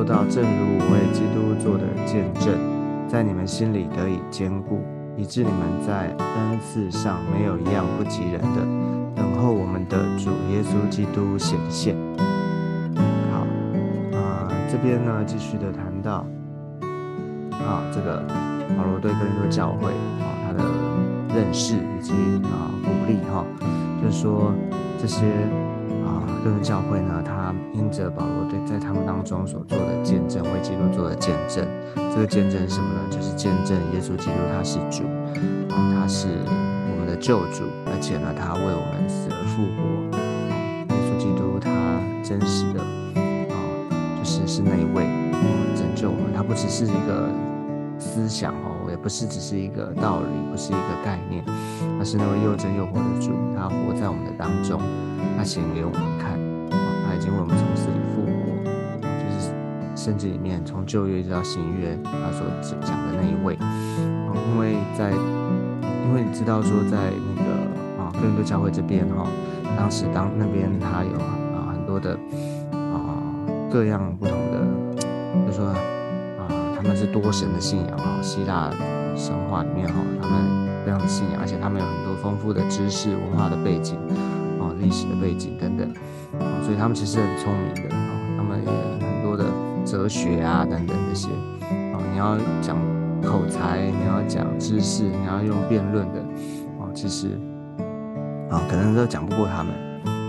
做到，正如我为基督做的见证，在你们心里得以坚固，以致你们在恩赐上没有一样不及人的，等候我们的主耶稣基督显现。好，啊，这边呢继续的谈到，啊，这个保罗对哥林多教会啊他的认识以及啊鼓励哈。就是说，这些啊，个教会呢，他因着保罗对在他们当中所做的见证，为基督做的见证，这个见证是什么呢？就是见证耶稣基督他是主，啊，他是我们的救主，而且呢，他为我们死而复活，耶稣基督他真实的啊，就是是那一位拯救我们，他不只是一个思想哦。也不是只是一个道理，不是一个概念，而是那位又真又活的主，他活在我们的当中，他显给我们看，他已经为我们从死里复活，就是圣经里面从旧约一直到新约，他所讲的那一位。因为在，因为你知道说在那个啊哥林多教会这边哈，当时当那边他有啊很多的啊各样不同的，就说。他们是多神的信仰哈，希腊神话里面哈，他们非常的信仰，而且他们有很多丰富的知识、文化的背景啊、历史的背景等等啊，所以他们其实很聪明的啊，他们也很多的哲学啊等等这些啊，你要讲口才，你要讲知识，你要用辩论的啊，其实啊可能都讲不过他们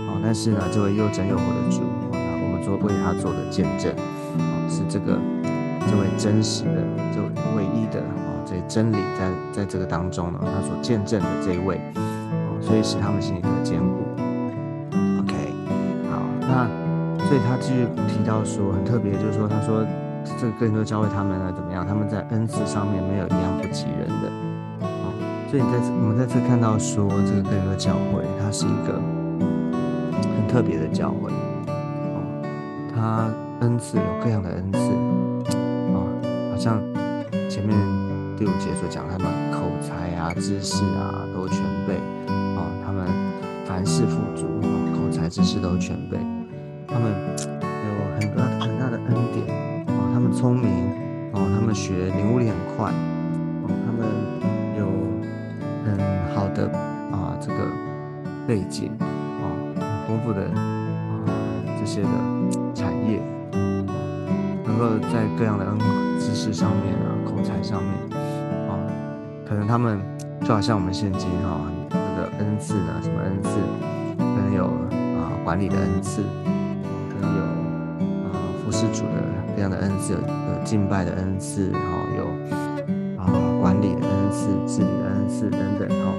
啊，但是呢，这位又真又活的主，我们做为他做的见证，是这个。这位真实的、这位唯一的啊，这真理在在这个当中呢，他所见证的这一位哦，所以使他们心里得坚固。OK，好，那所以他继续提到说，很特别，就是说，他说这个更多教会他们呢怎么样？他们在恩赐上面没有一样不及人的啊，所以你在我们在这看到说，这个更多教会它是一个很特别的教会哦，它恩赐有各样的恩赐。像前面第五节所讲，他们口才啊、知识啊都全备啊，他们凡事富足啊，口才、知识都全备，他们有很大很大的恩典啊，他们聪明啊，他们学领悟力很快啊，他们有很好的啊这个背景啊，很丰富的啊这些的产业。能够在各样的恩知识上面啊，口才上面啊，可能他们就好像我们现今哈，这个恩赐呢，什么恩赐，可能有啊管理的恩赐，可能有啊服侍主的这样的恩赐，有敬拜的恩赐，然后有啊管理的恩赐、治理的恩赐等等哈，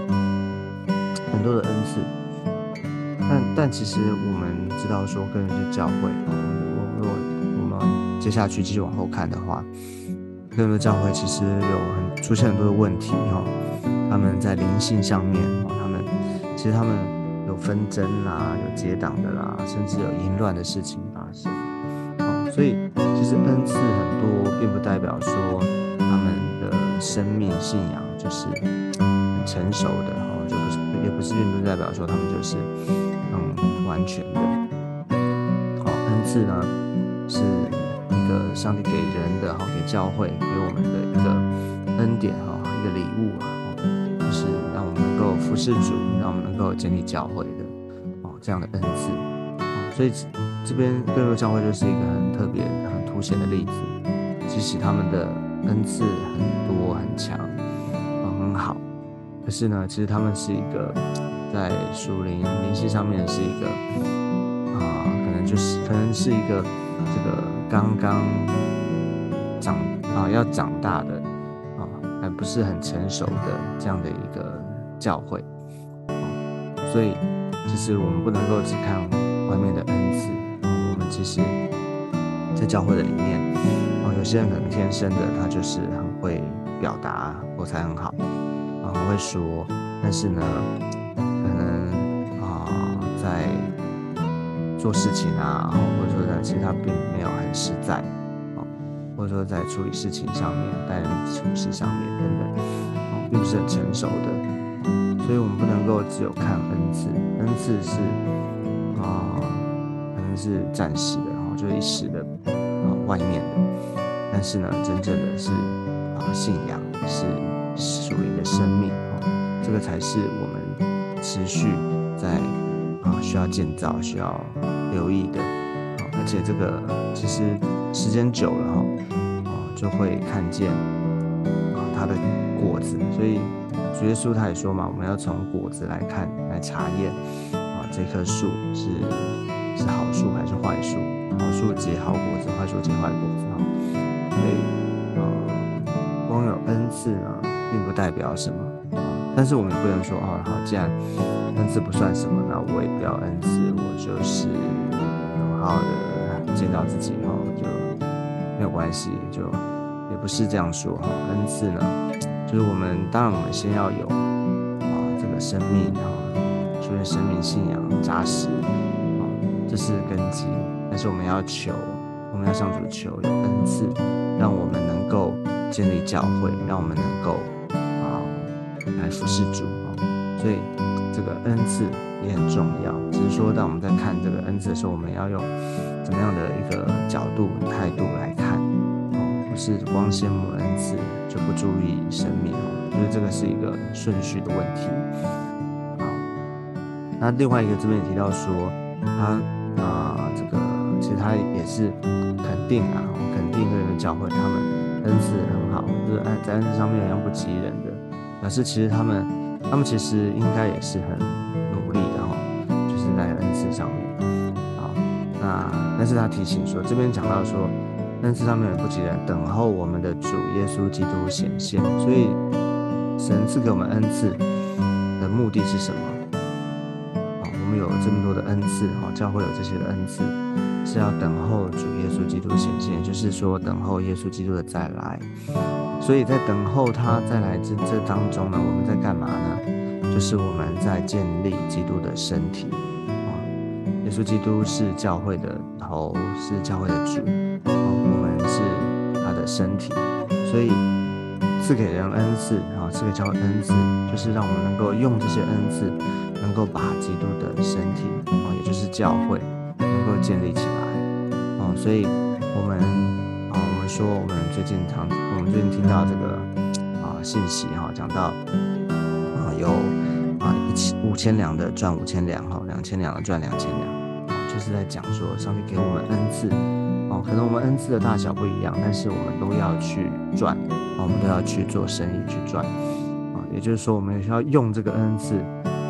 很多的恩赐。但但其实我们知道说，跟人去教会。接下去继续往后看的话，更多教会其实有很出现很多的问题哈。他们在灵性上面，他们其实他们有纷争啦，有结党的啦，甚至有淫乱的事情发生。哦，所以其实恩赐很多，并不代表说他们的生命信仰就是很成熟的哈，就不是也不是并不代表说他们就是嗯完全的。好，恩赐呢是。一个上帝给人的哈，给教会给我们的一个恩典哈，一个礼物啊，就是让我们能够服侍主，让我们能够建立教会的哦这样的恩赐啊，所以这边各个教会就是一个很特别、很凸显的例子。即使他们的恩赐很多很强，很好，可是呢，其实他们是一个在属灵灵性上面是一个啊，可能就是可能是一个这个。刚刚长啊，要长大的啊，还不是很成熟的这样的一个教会，所以其实我们不能够只看外面的恩赐啊，我们其实，在教会的里面啊，有些人可能天生的他就是很会表达，口才很好啊，很会说，但是呢，可能啊，在做事情啊，或者说在其实他并没有很实在，哦，或者说在处理事情上面、待人处事上面等等，哦，并不是很成熟的，所以我们不能够只有看恩赐，恩赐是啊，可能是暂时的，然后就一时的啊，外面的。但是呢，真正的是啊，信仰是属灵的生命啊，这个才是我们持续在啊需要建造、需要留意的啊。而且这个其实时间久了哈啊，就会看见啊它的果子。所以主耶稣他也说嘛，我们要从果子来看、来查验啊，这棵树是是好树还是坏树？好树结好果子，坏树结坏果子啊。所以呃，光有恩赐呢，并不代表什么。但是我们不能说哦，好，既然恩赐不算什么，那我也不要恩赐，我就是好好的见到自己哈，就没有关系，就也不是这样说哈。恩赐呢，就是我们当然我们先要有啊这个生命啊，所以生命信仰扎实啊，这是根基。但是我们要求。我们要向主求有恩赐，让我们能够建立教会，让我们能够来服侍主啊。所以这个恩赐也很重要。只是说，当我们在看这个恩赐的时候，我们要用怎么样的一个角度、态度来看哦，不是光羡慕恩赐就不注意生命哦。因为这个是一个顺序的问题。好，那另外一个这边也提到说，他啊这个其实他也是。肯定啊，我肯定这个教会他们恩赐很好，就是恩在恩赐上面一样不及人的，表示其实他们他们其实应该也是很努力的哈，就是在恩赐上面。好，那但是他提醒说，这边讲到说恩赐上面不及人，等候我们的主耶稣基督显现。所以神赐给我们恩赐的目的是什么？啊，我们有这么多的恩赐，哈，教会有这些的恩赐。是要等候主耶稣基督显现，就是说等候耶稣基督的再来。所以在等候他再来这这当中呢，我们在干嘛呢？就是我们在建立基督的身体啊。耶稣基督是教会的头，是教会的主啊。我们是他的身体，所以赐给人恩赐啊，赐给教会恩赐，就是让我们能够用这些恩赐，能够把基督的身体啊，也就是教会。能够建立起来，啊，所以，我们说我们最近常，我们最近听到这个啊信息哈，讲到啊有啊一千五千两的赚五千两哈，两千两的赚两千两，就是在讲说上帝给我们恩赐，哦，可能我们恩赐的大小不一样，但是我们都要去赚，啊，我们都要去做生意去赚，啊，也就是说我们需要用这个恩赐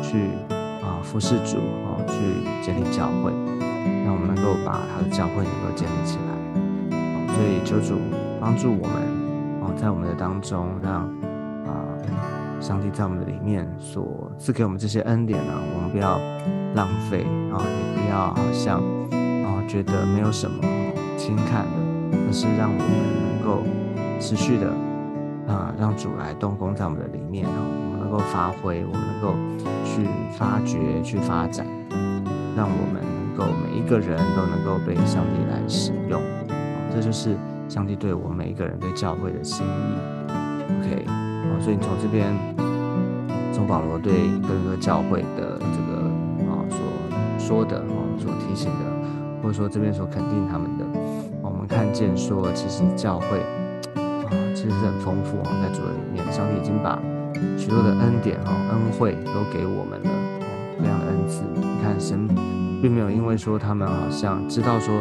去啊服侍主，啊，去建立教会。让我们能够把他的教会能够建立起来，所以求主帮助我们哦，在我们的当中，让啊上帝在我们的里面所赐给我们这些恩典呢，我们不要浪费啊，也不要好像啊觉得没有什么轻看的，而是让我们能够持续的啊让主来动工在我们的里面，我们能够发挥，我们能够去发掘、去发展，让我们能。够每一个人都能够被上帝来使用，这就是上帝对我们每一个人对教会的心意。OK，好，所以你从这边，从保罗对各个教会的这个啊所说的啊所提醒的，或者说这边所肯定他们的，我们看见说，其实教会啊其实是很丰富啊，在主的里面，上帝已经把许多的恩典啊恩惠都给我们了，这样的恩赐，你看神。并没有因为说他们好像知道说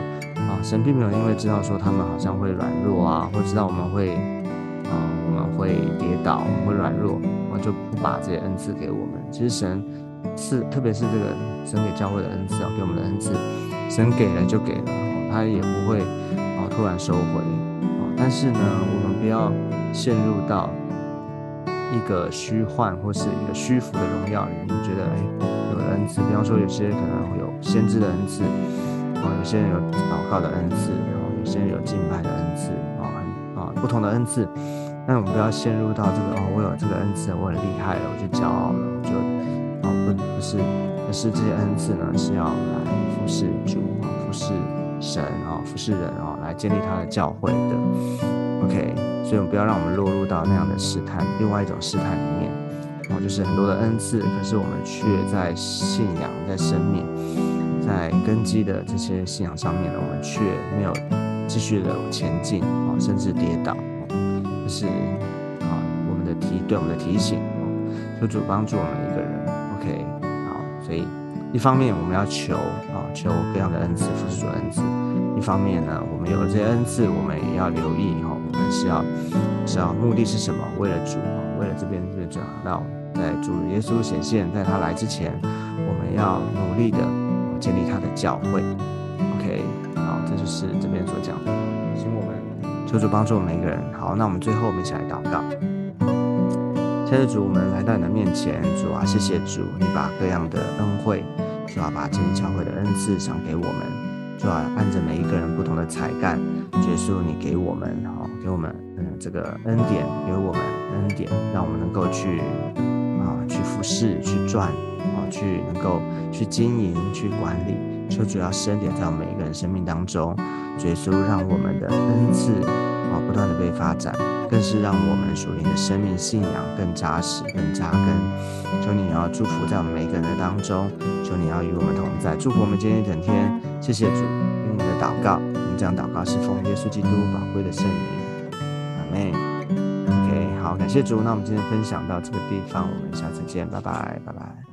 神并没有因为知道说他们好像会软弱啊，或知道我们会啊，我们会跌倒，我们会软弱，我就不把这些恩赐给我们。其实神是，特别是这个神给教会的恩赐啊，给我们的恩赐，神给了就给了，他也不会啊突然收回啊。但是呢，我们不要陷入到一个虚幻或是一个虚浮的荣耀里，面，觉得哎。恩赐，比方说有些可能会有先知的恩赐，啊，有些人有祷告的恩赐，然后有些人有敬拜的恩赐，啊，很啊不同的恩赐。但我们不要陷入到这个哦，我有这个恩赐，我很厉害了，我就骄傲了，我就啊不不是，而是这些恩赐呢是要来服侍主啊，服侍神啊，服侍人啊，来建立他的教会的。OK，所以我们不要让我们落入到那样的试探，另外一种试探里面。就是很多的恩赐，可是我们却在信仰、在生命、在根基的这些信仰上面呢，我们却没有继续的前进啊，甚至跌倒，这是啊我们的提对我们的提醒，求主帮助我们一个人。OK，好，所以一方面我们要求啊，求各样的恩赐，服侍主恩赐；一方面呢，我们有了这些恩赐，我们也要留意哈，我们是要是要目的是什么？为了主。为了这边这个转到在主耶稣显现，在他来之前，我们要努力的建立他的教会。OK，好，这就是这边所讲的，请我们求主帮助我们每一个人。好，那我们最后我们一起来祷告。现在主，我们来到你的面前，主啊，谢谢主，你把各样的恩惠，主啊，把建立教会的恩赐赏给我们。主要按着每一个人不同的才干，结束你给我们，好，给我们，嗯，这个恩典，给我们恩典，让我们能够去，啊，去服侍，去赚，去能够去经营，去管理。求主要深点在我们每一个人生命当中，耶稣让我们的恩赐，啊，不断的被发展。更是让我们属灵的生命信仰更扎实、更扎根。求你要祝福在我们每个人的当中，求你要与我们同在，祝福我们今天一整天。谢谢主，用你的祷告，我们这样祷告是奉耶稣基督宝贵的圣名。阿妹 OK，好，感谢主。那我们今天分享到这个地方，我们下次见，拜拜，拜拜。